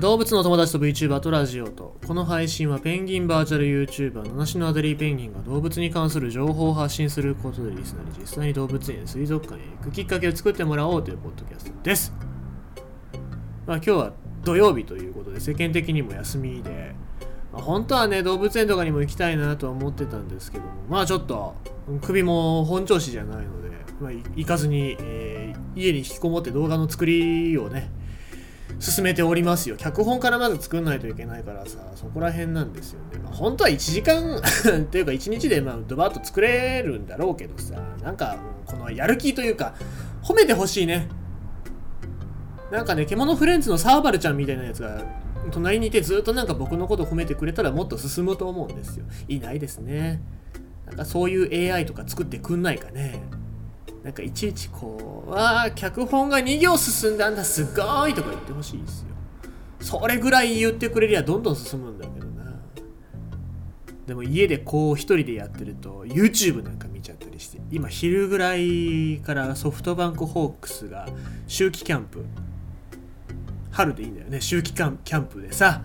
動物の友達と VTuber とラジオと。この配信はペンギンバーチャル YouTuber 七種のアデリーペンギンが動物に関する情報を発信することでリスナーに実際に動物園水族館へ行くきっかけを作ってもらおうというポッドキャストです、まあ、今日は土曜日ということで世間的にも休みで、まあ本当はね動物園とかにも行きたいなとは思ってたんですけどもまあちょっと首も本調子じゃないので、まあ、行かずに、えー家に引きこもって動画の作りをね進めておりますよ。脚本からまず作んないといけないからさそこら辺なんですよね、まあ、本当は1時間 っていうか1日でまあドバッと作れるんだろうけどさなんかこのやる気というか褒めてほしいね。なんかね獣フレンズのサーバルちゃんみたいなやつが隣にいてずっとなんか僕のこと褒めてくれたらもっと進むと思うんですよ。いないですね。なんかそういう AI とか作ってくんないかね。なんかいちいちこう、わあ、脚本が2行進んだんだ、すごいとか言ってほしいですよ。それぐらい言ってくれりゃどんどん進むんだけどな。でも家でこう一人でやってると YouTube なんか見ちゃったりして、今昼ぐらいからソフトバンクホークスが秋季キャンプ、春でいいんだよね、秋季キャンプでさ、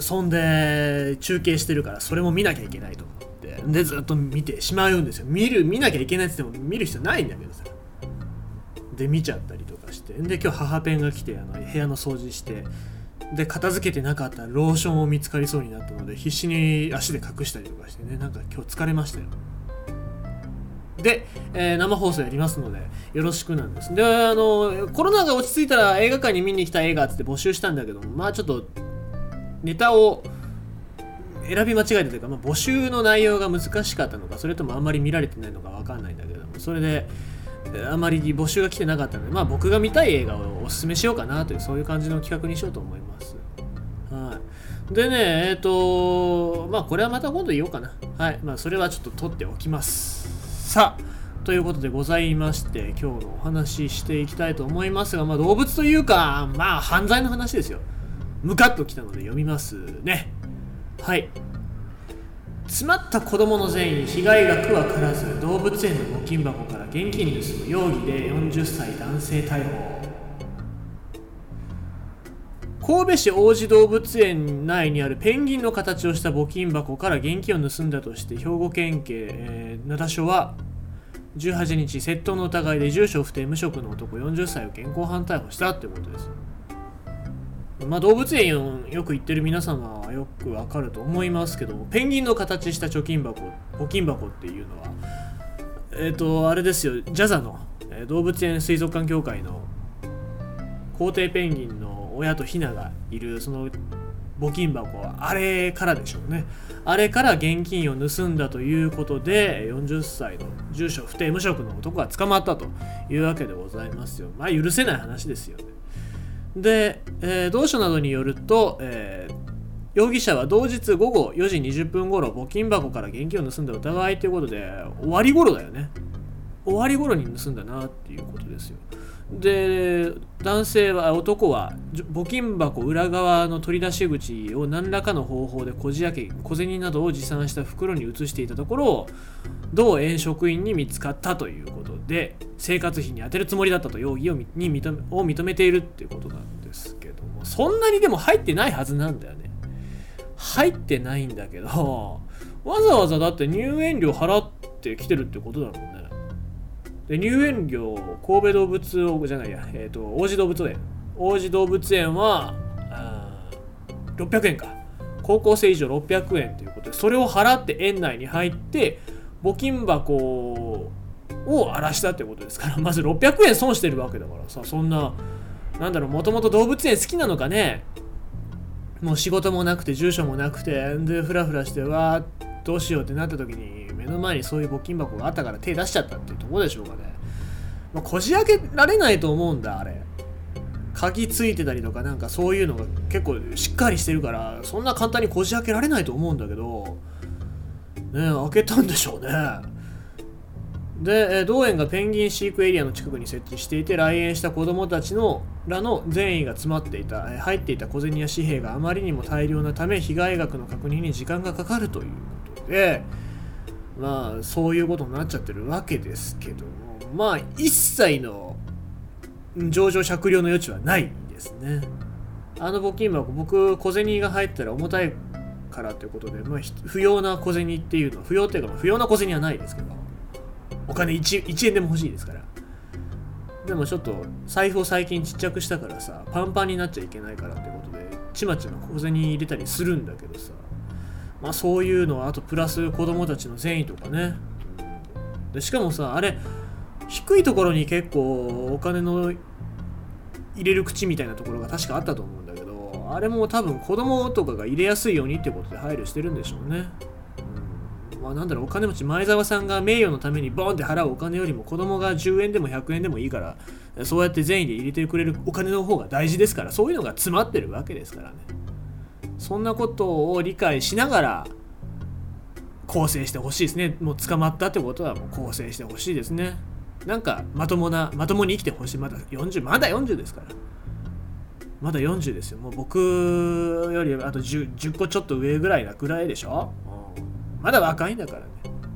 そんで中継してるからそれも見なきゃいけないとでずっと見てしまうんですよ。見る見なきゃいけないって言っても見る必要ないんだけどさ。で見ちゃったりとかして。で今日母ペンが来てあの部屋の掃除して。で片付けてなかったローションを見つかりそうになったので必死に足で隠したりとかしてね。なんか今日疲れましたよ。で、えー生放送やりますのでよろしくなんです。であのコロナが落ち着いたら映画館に見に来た映画っつって募集したんだけどまあちょっとネタを選び間違えたというか、まあ、募集の内容が難しかったのかそれともあんまり見られてないのか分かんないんだけどもそれであまり募集が来てなかったので、まあ、僕が見たい映画をおすすめしようかなというそういう感じの企画にしようと思います。はい、でねえっ、とまあこれはまた今度言おうかな。はいまあそれはちょっと取っておきます。さあということでございまして今日のお話ししていきたいと思いますが、まあ、動物というかまあ犯罪の話ですよ。ムカッときたので読みますね。はい。詰まった子供の善意被害額はからず動物園の募金箱から現金盗む容疑で40歳男性逮捕神戸市王子動物園内にあるペンギンの形をした募金箱から現金を盗んだとして兵庫県警、えー灘署は18日窃盗の疑いで住所不定無職の男40歳を現行犯逮捕したってことですまあ、動物園よく行ってる皆様はよくわかると思いますけどもペンギンの形した貯金箱募金箱っていうのはえっ、とあれですよジャザの、えー動物園水族館協会の皇帝ペンギンの親とヒナがいるその募金箱はあれからでしょうね。あれから現金を盗んだということで40歳の住所不定無職の男が捕まったというわけでございますよ。まあ許せない話ですよね。で、えー同署などによると、えー容疑者は同日午後4時20分頃募金箱から現金を盗んだ疑いということで終わり頃だよね。終わり頃に盗んだなっていうことですよ。で男性は男は募金箱裏側の取り出し口を何らかの方法でこじ開け小銭などを持参した袋に移していたところを同園職員に見つかったということで生活費に充てるつもりだったと容疑をに認めを認めているっていうことなんですけども。そんなにでも入ってないはずなんだよね。入ってないんだけどわざわざだって入園料払ってきてるってことだもんね。で入園料神戸動物王じゃないや、えー、と王子動物園。王子動物園は600円か。高校生以上600円ということでそれを払って園内に入って募金箱を荒らしたってことですから まず600円損してるわけだからさそんななんだろうもともと動物園好きなのかね。もう仕事もなくて住所もなくてでフラフラしてわーどうしようってなった時に目の前にそういう募金箱があったから手出しちゃったっていうとこでしょうかね、まあ、こじ開けられないと思うんだあれ。鍵ついてたりとかなんかそういうのが結構しっかりしてるからそんな簡単にこじ開けられないと思うんだけどね開けたんでしょうね。で、えー同園がペンギン飼育エリアの近くに設置していて来園した子どもたちのらの善意が詰まっていた入っていた小銭や紙幣があまりにも大量なため被害額の確認に時間がかかるということでまあそういうことになっちゃってるわけですけども。まあ一切の上場酌量の余地はないですね。あの募金箱僕小銭が入ったら重たいからということで、まあ、不要な小銭っていうのは不要っていうか、不要な小銭はないですけどお金 1, 1円でも欲しいですから。でもちょっと財布を最近ちっちゃくしたからさパンパンになっちゃいけないからってことでちまちま小銭入れたりするんだけどさ。まあそういうのはあとプラス子供たちの善意とかね。でしかもさあれ低いところに結構お金の入れる口みたいなところが確かあったと思うんだけどあれも多分子供とかが入れやすいようにってことで配慮してるんでしょうね、うん、まあなんだろうお金持ち前澤さんが名誉のためにボンって払うお金よりも子供が10円でも100円でもいいからそうやって善意で入れてくれるお金の方が大事ですからそういうのが詰まってるわけですからね。そんなことを理解しながら構成してほしいですね。もう捕まったってことはもう構成してほしいですね。なんかまともなまともに生きてほしい。まだ40まだ40ですから。まだ40ですよ。もう僕よりあと 10, 10個ちょっと上ぐらいなぐらいでしょ、う、まだ若いんだからね。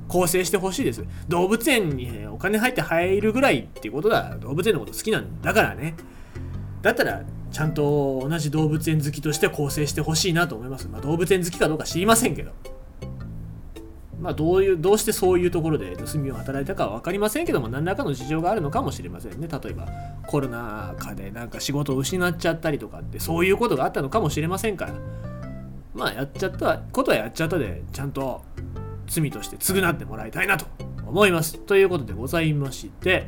構成してほしいです。動物園にお金入って入るぐらいっていうことだ。動物園のこと好きなんだからね。だったらちゃんと同じ動物園好きとして構成してほしいなと思います、まあ、動物園好きかどうか知りませんけど。まあ、どういうどうしてそういうところで盗みを働いたかは分かりませんけども何らかの事情があるのかもしれませんね。例えばコロナ禍でなんか仕事を失っちゃったりとかってそういうことがあったのかもしれませんから。まあやっちゃったことはやっちゃったでちゃんと罪として償ってもらいたいなと思います。ということでございまして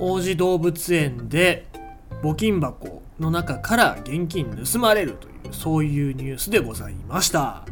王子動物園で募金箱の中から現金盗まれるというそういうニュースでございました。